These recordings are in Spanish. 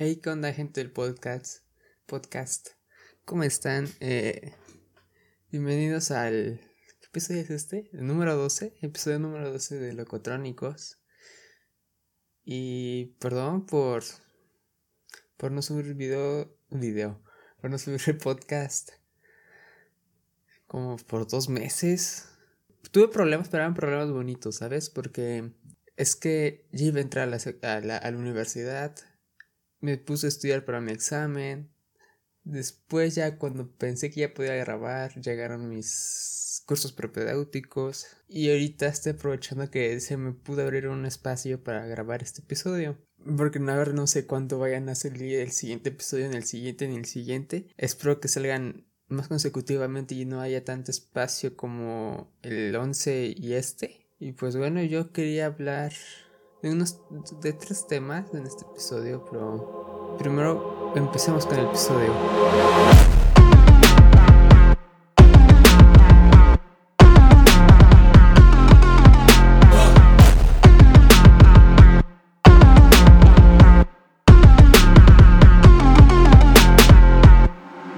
Hey, ¿qué onda, gente del podcast? Podcast. ¿Cómo están? Eh, bienvenidos al. ¿Qué episodio es este? El número 12. Episodio número 12 de Locotrónicos. Y perdón por. Por no subir video. Video. Por no subir el podcast. Como por dos meses. Tuve problemas, pero eran problemas bonitos, ¿sabes? Porque es que ya iba a entrar a la, a la universidad me puse a estudiar para mi examen. Después ya cuando pensé que ya podía grabar, llegaron mis cursos propedéuticos. Y ahorita estoy aprovechando que se me pudo abrir un espacio para grabar este episodio. Porque a ver, no sé cuándo vayan a salir el siguiente episodio, en el siguiente, en el siguiente. Espero que salgan más consecutivamente y no haya tanto espacio como el 11 y este. Y pues bueno, yo quería hablar de unos de tres temas en este episodio, pero primero empecemos con el episodio.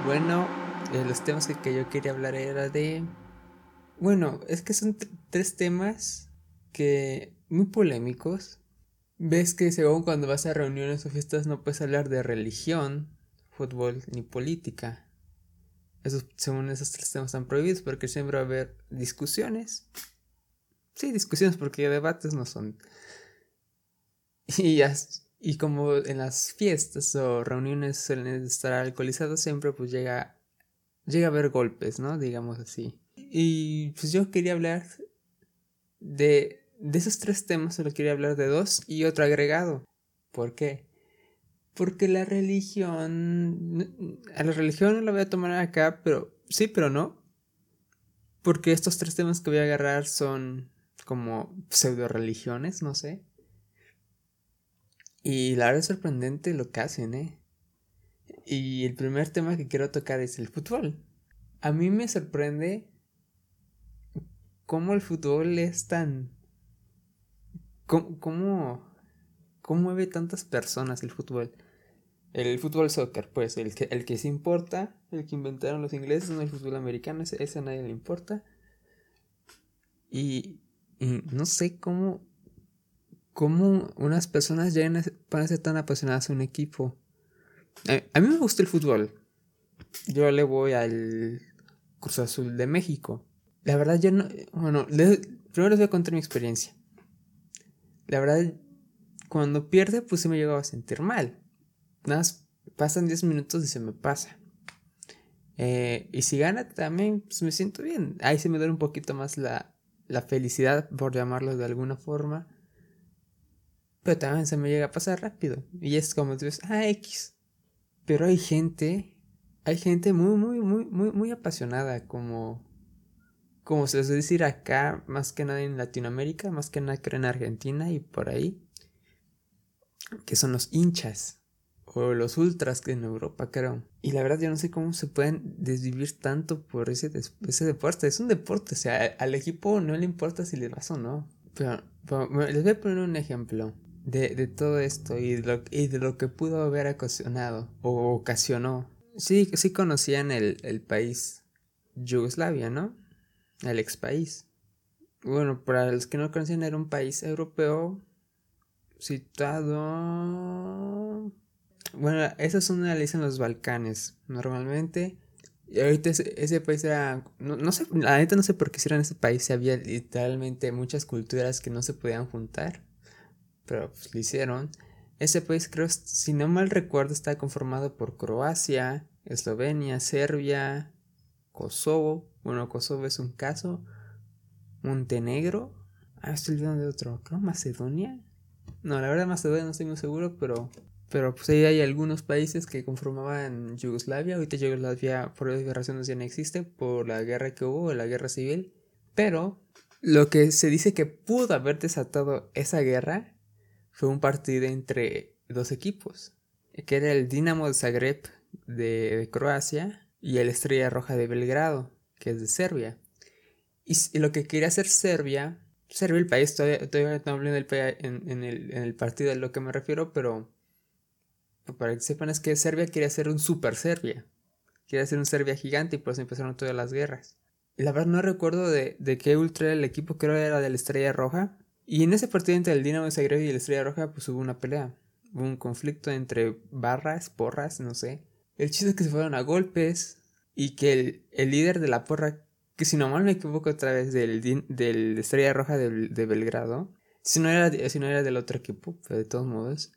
Bueno, de los temas que, que yo quería hablar era de... Bueno, es que son tres temas que muy polémicos. Ves que según cuando vas a reuniones o fiestas no puedes hablar de religión, fútbol ni política. Esos, según esos tres temas están prohibidos porque siempre va a haber discusiones. Sí, discusiones porque debates no son. Y, y como en las fiestas o reuniones suelen estar alcoholizados, siempre pues llega, llega a haber golpes, ¿no? Digamos así. Y pues yo quería hablar de de esos tres temas solo quería hablar de dos y otro agregado. ¿Por qué? Porque la religión... A la religión no la voy a tomar acá, pero sí, pero no. Porque estos tres temas que voy a agarrar son como pseudo religiones, no sé. Y la verdad es sorprendente lo que hacen, ¿eh? Y el primer tema que quiero tocar es el fútbol. A mí me sorprende cómo el fútbol es tan ¿Cómo, cómo, mueve tantas personas el fútbol? El fútbol soccer, pues, el que, el que se importa, el que inventaron los ingleses, no el fútbol americano, ese, a nadie le importa. Y, no sé cómo, cómo unas personas llegan a, ser tan apasionadas a un equipo. A, mí me gusta el fútbol. Yo le voy al Cruz Azul de México. La verdad, yo no. Bueno, primero les voy a contar mi experiencia la verdad, cuando pierde, pues se me llegaba a sentir mal. Nada más pasan 10 minutos y se me pasa. Eh, y si gana también, pues me siento bien. Ahí se me da un poquito más la, la felicidad, por llamarlo de alguna forma. Pero también se me llega a pasar rápido. Y es como tú ves, ah, X. Pero hay gente, hay gente muy, muy, muy, muy, muy apasionada, como como se les decir acá, más que nada en Latinoamérica, más que nada creo en Argentina y por ahí, que son los hinchas o los ultras que en Europa creo. Y la verdad yo no sé cómo se pueden desvivir tanto por ese, ese deporte. Es un deporte, o sea, al equipo no le importa si le vas o no. Pero, les voy a poner un ejemplo de, todo esto y de, lo, y de lo que pudo haber ocasionado o ocasionó. Sí, sí conocían el, el país Yugoslavia, ¿no? El ex país. Bueno, para los que no conocen, era un país europeo situado. Bueno, esa es una ley en los Balcanes, normalmente. Y ahorita ese, país era. No, sé, la neta no sé por qué hicieron ese país. Había literalmente muchas culturas que no se podían juntar. Pero pues lo hicieron. Ese país, creo, si no mal recuerdo, está conformado por Croacia, Eslovenia, Serbia, Kosovo. Bueno, Kosovo es un caso. Montenegro. Ah, estoy olvidando de otro. Creo Macedonia. No, la verdad Macedonia no estoy muy seguro, pero... Pero pues ahí hay algunos países que conformaban Yugoslavia. Ahorita Yugoslavia por varias razones ya no existe por la guerra que hubo, la guerra civil. Pero lo que se dice que pudo haber desatado esa guerra fue un partido entre dos equipos. Que era el Dinamo de Zagreb de Croacia y el Estrella Roja de Belgrado, que es de Serbia. Y, lo que quería hacer Serbia, Serbia el país, todavía, todavía no hablé en el, en, el, en el partido de lo que me refiero, pero para que sepan, es que Serbia quería ser un super Serbia. Quería ser un Serbia gigante y por eso empezaron todas las guerras. La verdad no recuerdo de, de qué ultra el equipo, creo era de la Estrella Roja. Y en ese partido entre el Dinamo de Zagreb y la Estrella Roja, pues hubo una pelea. Hubo un conflicto entre barras, porras, no sé. El chiste es que se fueron a golpes y que el, el líder de la porra, que si no mal me equivoco otra vez, del, del Estrella Roja de, Belgrado, si no, era, si no era del otro equipo, pero de todos modos,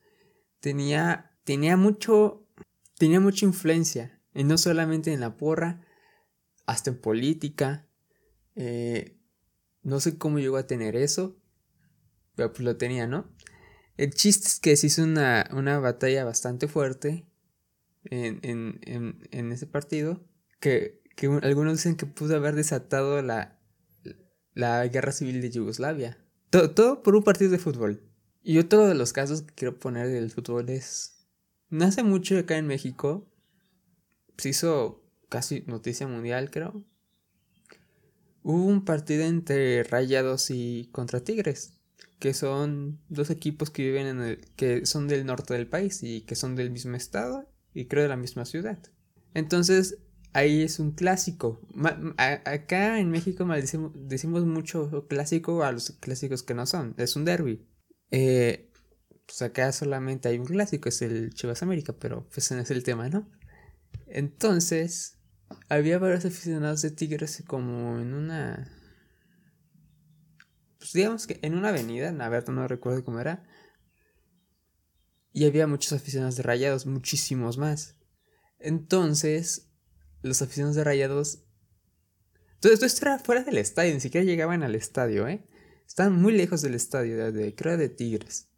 tenía, tenía mucho, tenía mucha influencia, y no solamente en la porra, hasta en política. Eh, no sé cómo llegó a tener eso, pero pues lo tenía, ¿no? El chiste es que se hizo una, una batalla bastante fuerte en, en, en, en ese partido, que, que, algunos dicen que pudo haber desatado la, la guerra civil de Yugoslavia. Todo, todo por un partido de fútbol. Y otro de los casos que quiero poner del fútbol es... No hace mucho acá en México se hizo casi noticia mundial, creo. Hubo un partido entre Rayados y contra Tigres, que son dos equipos que viven en el que son del norte del país y que son del mismo estado y creo de la misma ciudad. Entonces, ahí es un clásico. acá en México decimos, decimos mucho clásico a los clásicos que no son. Es un derby. Eh, pues acá solamente hay un clásico, es el Chivas América, pero pues ese no es el tema, ¿no? Entonces, había varios aficionados de Tigres como en una... Pues digamos que en una avenida, la verdad no recuerdo cómo era. Y había muchos aficionados de Rayados, muchísimos más. Entonces, los aficionados de Rayados... Todo esto era fuera del estadio, ni siquiera llegaban al estadio, ¿eh? Estaban muy lejos del estadio, de, creo de Tigres.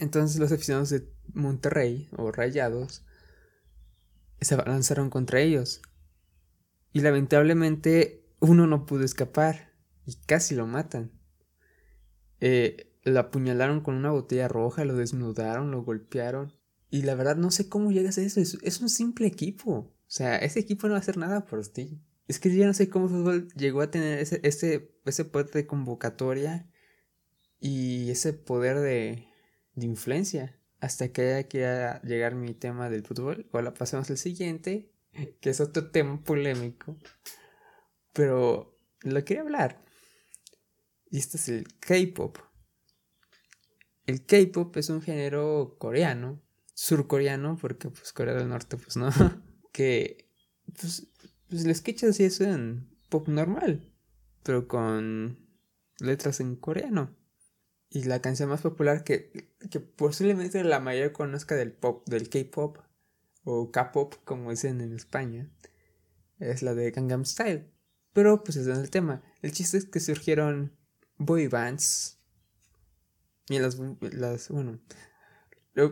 Entonces los aficionados de Monterrey o Rayados se lanzaron contra ellos. Y lamentablemente uno no pudo escapar y casi lo matan. Eh, lo apuñalaron con una botella roja, lo desnudaron, lo golpearon. Y la verdad no sé cómo llegas a eso. Es, un simple equipo. O sea, ese equipo no va a hacer nada por ti. Es que yo no sé cómo el fútbol llegó a tener ese, ese, ese poder de convocatoria y ese poder de, de influencia hasta que haya que llegar mi tema del fútbol. Ahora pasemos al siguiente, que es otro tema polémico. Pero lo quería hablar. Y este es el K-pop. El K-pop es un género coreano, surcoreano, porque pues Corea del Norte, pues no. que pues, pues les escuchas así es en pop normal, pero con letras en coreano. Y la canción más popular que, que posiblemente la mayor conozca del pop, del K-pop o K-pop como dicen en España, es la de Gangnam Style. Pero pues es el tema. El chiste es que surgieron boy bands. Y las, las bueno,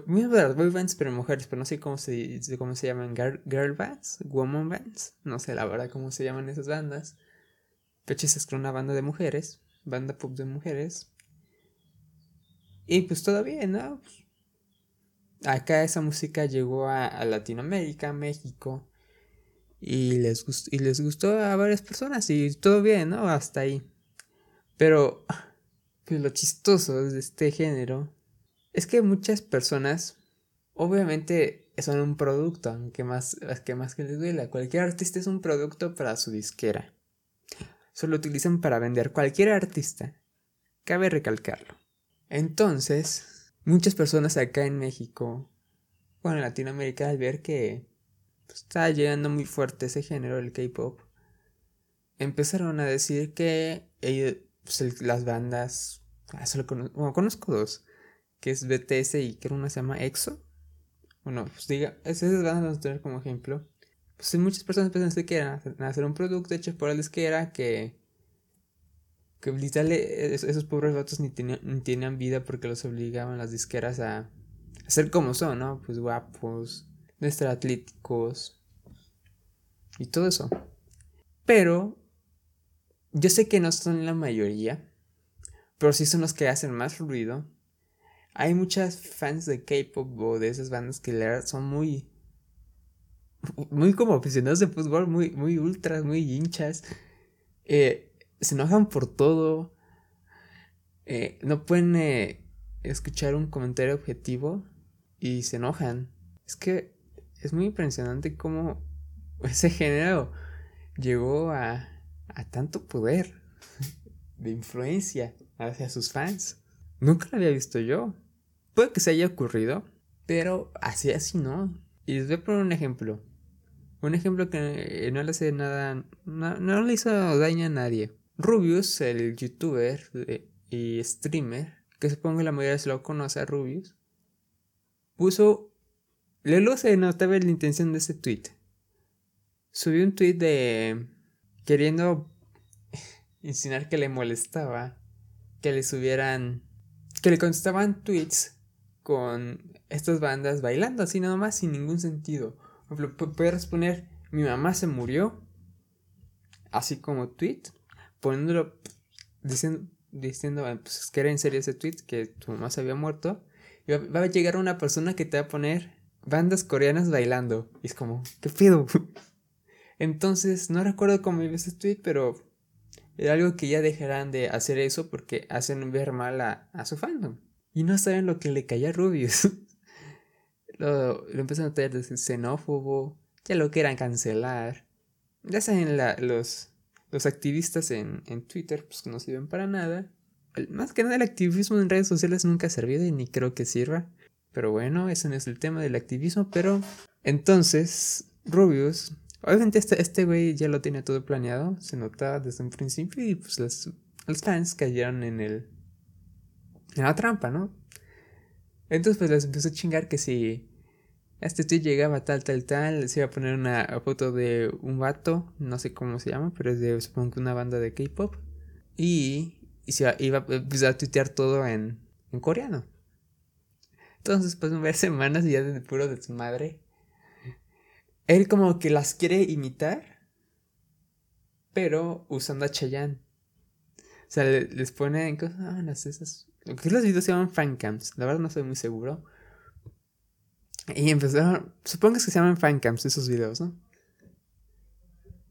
mismo de las boy bands pero mujeres, pero no sé cómo se, cómo se llaman, girl, bands, woman bands, no sé la verdad cómo se llaman esas bandas. Pero es que una banda de mujeres, banda pop de mujeres, y pues bien, ¿no? Acá esa música llegó a, Latinoamérica, México. Y les, gustó, y les gustó a varias personas y todo bien, ¿no? Hasta ahí. Pero lo chistoso de este género es que muchas personas, obviamente, son un producto, aunque más, que más que les duela. Cualquier artista es un producto para su disquera. Solo utilizan para vender cualquier artista. Cabe recalcarlo. Entonces, muchas personas acá en México, bueno, en Latinoamérica, al ver que pues, está llegando muy fuerte ese género, el K-pop, empezaron a decir que ellos, pues, las bandas, ah, solo conozco, conozco dos, que es BTS y que una se llama EXO. Bueno, pues diga, esas bandas a tener como ejemplo. Pues muchas personas pensan que quieran hacer un producto hecho por la disquera que que literal esos pobres vatos ni tenían, vida porque los obligaban las disqueras a, ser como son, ¿no? Pues guapos, de estar atléticos y todo eso. Pero yo sé que no son la mayoría, pero sí son los que hacen más ruido. Hay muchas fans de K-pop o de esas bandas que son muy muy como aficionados de fútbol, muy muy ultras, muy hinchas. Eh, se enojan por todo. Eh, no pueden eh, escuchar un comentario objetivo. y se enojan. Es que es muy impresionante cómo ese género llegó a, a tanto poder de influencia hacia sus fans. Nunca lo había visto yo. Puede que se haya ocurrido, pero así así no. Y les voy a poner un ejemplo. Un ejemplo que no le hace nada, no, le hizo daño a nadie. Rubius, el youtuber y streamer, que supongo que la mayoría se lo conoce a Rubius, puso, le se notaba la intención de ese tweet. Subió un tweet de queriendo insinuar que le molestaba que le subieran, que le contestaban tweets con estas bandas bailando así nada más sin ningún sentido. Puede responder, mi mamá se murió, así como tweet, poniéndolo, diciendo, diciendo pues, que era en serio ese tweet, que tu mamá se había muerto. Y va, a llegar una persona que te va a poner bandas coreanas bailando. Y es como, ¿qué pedo? Entonces, no recuerdo cómo iba ese tweet, pero era algo que ya dejarán de hacer eso porque hacen ver mal a, su fandom. Y no saben lo que le caía a Rubius. lo, lo empezaron a tener de xenófobo, ya lo quieran cancelar. Ya saben los, los activistas en, en Twitter, pues que no sirven para nada. Más que nada el activismo en redes sociales nunca ha servido y ni creo que sirva. Pero bueno, ese no es el tema del activismo. Pero entonces, Rubius Obviamente este, este güey ya lo tenía todo planeado, se notaba desde un principio y pues los, fans cayeron en el... en la trampa, ¿no? Entonces pues les empezó a chingar que si este tweet llegaba tal, tal, tal, se iba a poner una foto de un vato, no sé cómo se llama, pero es de supongo que una banda de K-pop. Y, y se iba, iba a tuitear todo en, en coreano. Entonces, pues, varias semanas y ya de puro desmadre, él como que las quiere imitar, pero usando a Chayanne. O sea, les pone en cosas, ah, las esas. Lo que los videos se llaman fancams, la verdad no estoy muy seguro. Y empezaron, supongo que se llaman fancams esos videos, ¿no?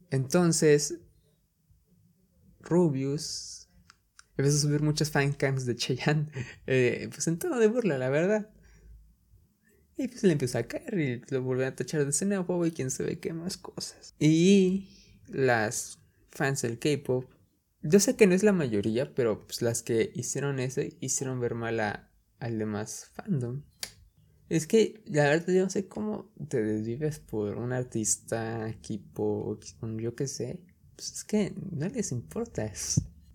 Entonces, Rubius empezó a subir muchos fancams de Chayanne, eh, pues en todo de burla, la verdad. Y pues le empezó a caer y lo volvió a tachar de xenófobo y quién sabe qué más cosas. Y las fans del K-pop, yo sé que no es la mayoría, pero pues las que hicieron eso hicieron ver mal a, al demás fandom. Es que la verdad yo no sé cómo te desvives por un artista, equipo, yo qué sé. Pues es que no les importa.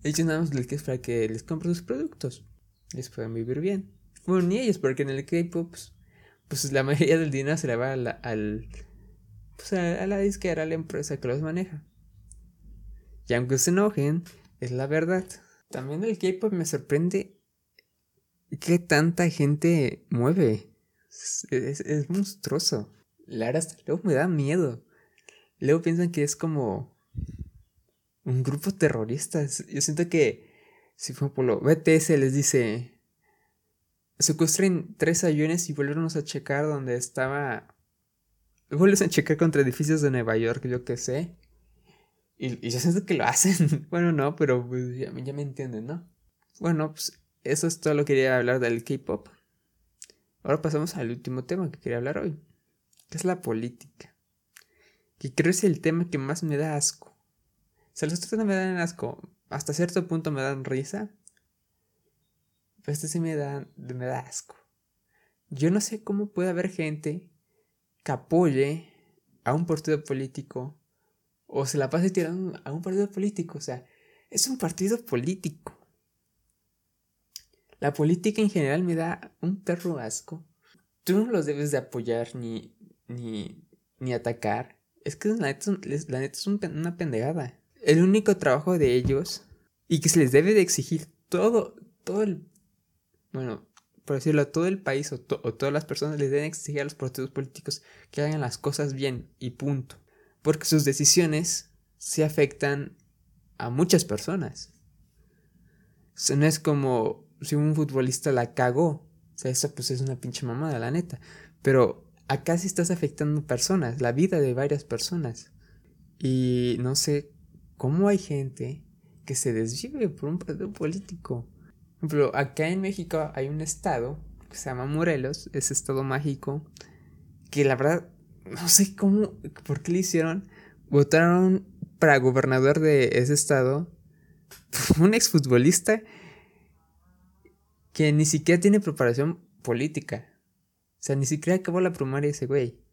Ellos nada más les queda para que les compren sus productos. Les puedan vivir bien. Bueno, ni ellos, porque en el K-pop pues, pues la mayoría del dinero se le va a la, al, pues a, la disquera, a la empresa que los maneja. Y aunque se enojen, es la verdad. También el K-pop me sorprende que tanta gente mueve. Es, monstruoso. La luego me da miedo. Luego piensan que es como un grupo terrorista. Yo siento que si por lo BTS les dice secuestren tres aviones y volvieron a checar donde estaba. Vuelves a checar contra edificios de Nueva York, yo qué sé. Y, y yo siento que lo hacen. bueno, no, pero pues, ya, me entienden, ¿no? Bueno, pues eso es todo lo que quería hablar del K-pop. Ahora pasamos al último tema que quería hablar hoy, que es la política. Que creo es el tema que más me da asco. O sea, los otros no me dan asco. Hasta cierto punto me dan risa. Pero este sí me da, me da asco. Yo no sé cómo puede haber gente que apoye a un partido político o se la pase tirando a un partido político. O sea, es un partido político. La política en general me da un perro asco. Tú no los debes de apoyar ni, ni, ni atacar. Es que la neta, la es una pendejada. El único trabajo de ellos y que se les debe de exigir todo, todo el bueno, por decirlo, a todo el país o, todas las personas les deben exigir a los partidos políticos que hagan las cosas bien y punto. Porque sus decisiones se afectan a muchas personas. O no es como si un futbolista la cagó. O sea, eso pues es una pinche mamada, la neta. Pero acá sí estás afectando personas, la vida de varias personas. Y no sé cómo hay gente que se desvive por un partido político. Ejemplo, acá en México hay un estado que se llama Morelos, ese estado mágico, que la verdad, no sé cómo, por qué le hicieron, votaron para gobernador de ese estado un exfutbolista que ni siquiera tiene preparación política. O sea, ni siquiera acabó la primaria ese güey.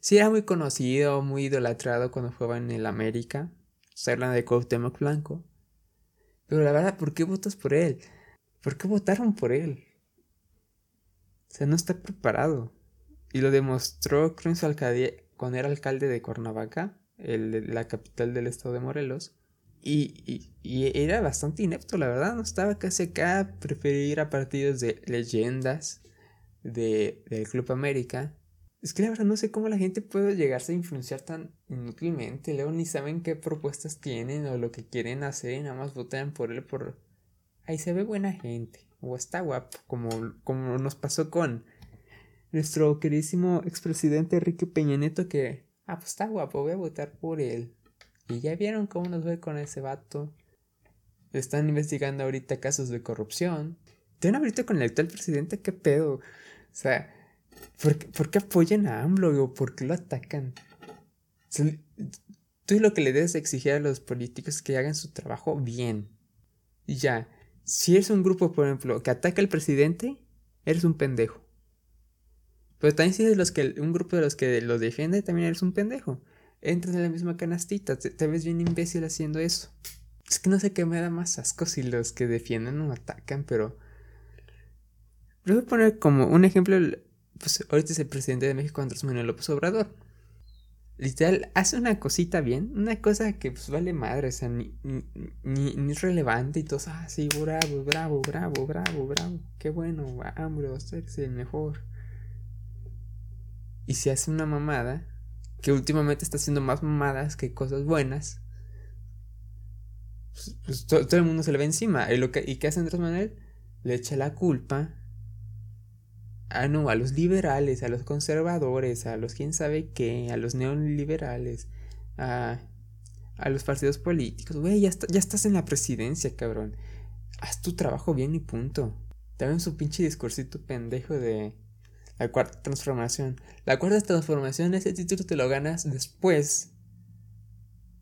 Sí era muy conocido, muy idolatrado cuando jugaba en el América. Se habla de Cuauhtémoc Blanco. Pero la verdad, ¿por qué votas por él? ¿Por qué votaron por él? O sea, no está preparado. Y lo demostró, creo, su alcaldía, cuando era alcalde de Cuernavaca, la capital del estado de Morelos. Y, y, era bastante inepto, la verdad. No estaba casi acá. Prefería ir a partidos de leyendas de, del Club América. Es que la verdad no sé cómo la gente puede llegarse a influenciar tan inútilmente. Luego ni saben qué propuestas tienen o lo que quieren hacer y nada más votan por él por... Ahí se ve buena gente. O está guapo, como, como nos pasó con nuestro queridísimo expresidente Enrique Peña Nieto que... Ah, pues está guapo, voy a votar por él. Y ya vieron cómo nos ve con ese vato. Están investigando ahorita casos de corrupción. ¿Tienen ahorita con el actual presidente? ¿Qué pedo? O sea, ¿por ¿por qué apoyan a AMLO o por qué lo atacan? tú lo que le debes exigir a los políticos es que hagan su trabajo bien. Y ya, si eres un grupo, por ejemplo, que ataca al presidente, eres un pendejo. Pero también si eres los que, un grupo de los que lo defiende, también eres un pendejo. Entras en la misma canastita, te, ves bien imbécil haciendo eso. Es que no sé qué me da más asco si los que defienden o atacan, pero... Voy a poner como un ejemplo, pues ahorita es el presidente de México, Andrés Manuel López Obrador. Literal, hace una cosita bien, una cosa que pues vale madre, o sea, ni, ni, ni relevante y todo, ah, sí, bravo, bravo, bravo, bravo, bravo, qué bueno, vamos, eres el mejor. Y se hace una mamada, que últimamente está haciendo más mamadas que cosas buenas, pues, pues todo, el mundo se le ve encima. ¿Y, lo que, ¿Y qué hace Andrés Manuel? Le echa la culpa a, no, a los liberales, a los conservadores, a los quién sabe qué, a los neoliberales, a, a los partidos políticos. Güey, ya, ya estás en la presidencia, cabrón. Haz tu trabajo bien y punto. También su pinche discursito pendejo de la cuarta transformación. La cuarta transformación, ese título te lo ganas después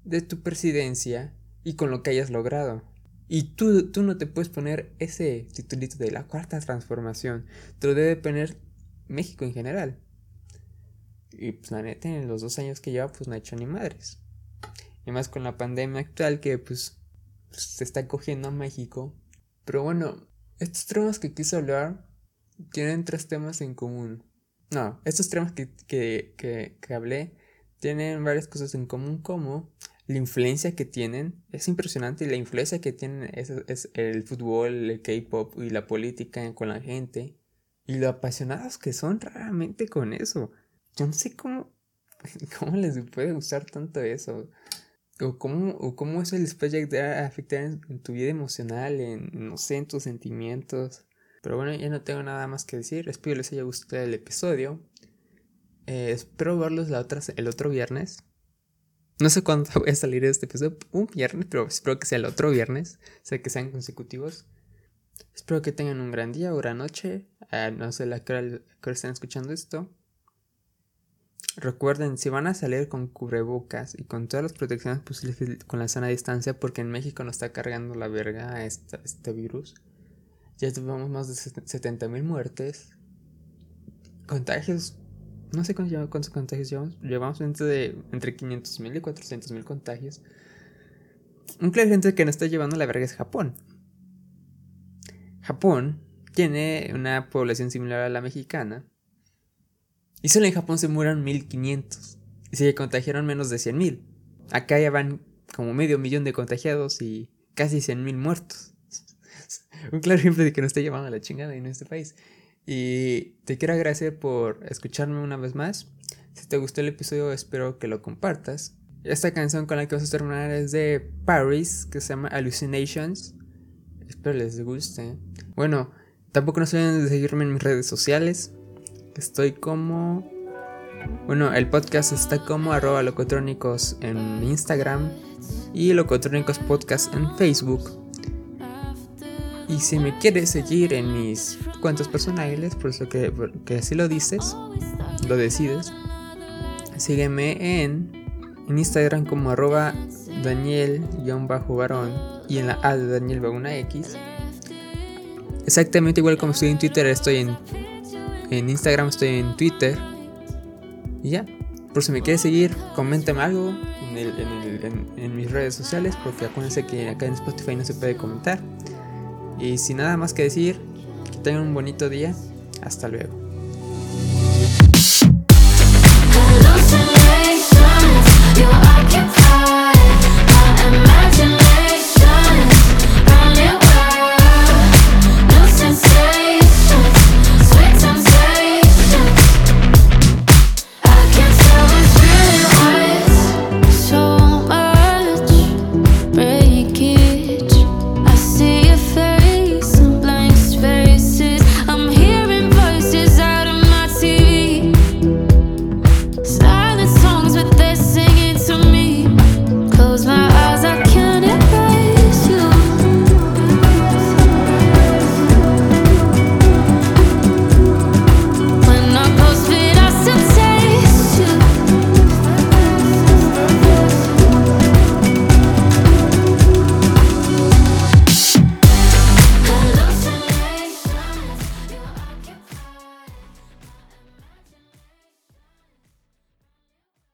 de tu presidencia y con lo que hayas logrado. Y tú, tú no te puedes poner ese titulito de la cuarta transformación. Te lo debe poner México en general. Y pues la neta, en los dos años que lleva, pues no ha hecho ni madres. Y más con la pandemia actual que pues, se está cogiendo a México. Pero bueno, estos temas que quise hablar tienen tres temas en común. No, estos temas que, que, que, que hablé tienen varias cosas en común como la influencia que tienen es impresionante y la influencia que tienen es, el fútbol, el K-pop y la política con la gente y lo apasionados que son raramente con eso. Yo no sé cómo, cómo les puede gustar tanto eso. O cómo, o cómo eso les puede afectar en, tu vida emocional, en, no tus sentimientos. Pero bueno, ya no tengo nada más que decir. Espero les haya gustado el episodio. Eh, espero verlos la otra, el otro viernes. No sé cuándo voy a salir este episodio. Un viernes, pero espero que sea el otro viernes. O sea, que sean consecutivos. Espero que tengan un gran día o gran noche. Ah, no sé la que están escuchando esto. Recuerden, si van a salir con cubrebocas y con todas las protecciones posibles con la sana distancia, porque en México nos está cargando la verga este virus. Ya tuvimos más de 70.000 muertes. Contagios. No sé cuántos, contagios llevamos. Llevamos entre, entre 500.000 y 400.000 contagios. Un claro gente que nos está llevando la verga es Japón. Japón tiene una población similar a la mexicana. Y solo en Japón se mueran 1500. Y se contagiaron menos de 100.000. Acá ya van como medio millón de contagiados y casi 100.000 muertos. un claro ejemplo de que nos está llevando la chingada en este país. Y te quiero agradecer por escucharme una vez más. Si te gustó el episodio, espero que lo compartas. Esta canción con la que vamos a terminar es de Paris, que se llama Hallucinations. Espero les guste. Bueno, tampoco no se olviden de seguirme en mis redes sociales. Estoy como. Bueno, el podcast está como arroba locotrónicos en Instagram y locotrónicos podcast en Facebook. Y si me quieres seguir en mis cuentas personales, por eso que, que así lo dices, lo decides, sígueme en, en Instagram como arroba Daniel-varón y en la A de Daniel una X. Exactamente igual como estoy en Twitter, estoy en, en Instagram, estoy en Twitter. Y ya. Por si me quieres seguir, coméntame algo en, mis redes sociales, porque acuérdense que acá en Spotify no se puede comentar. Y sin nada más que decir, que tengan un bonito día. Hasta luego.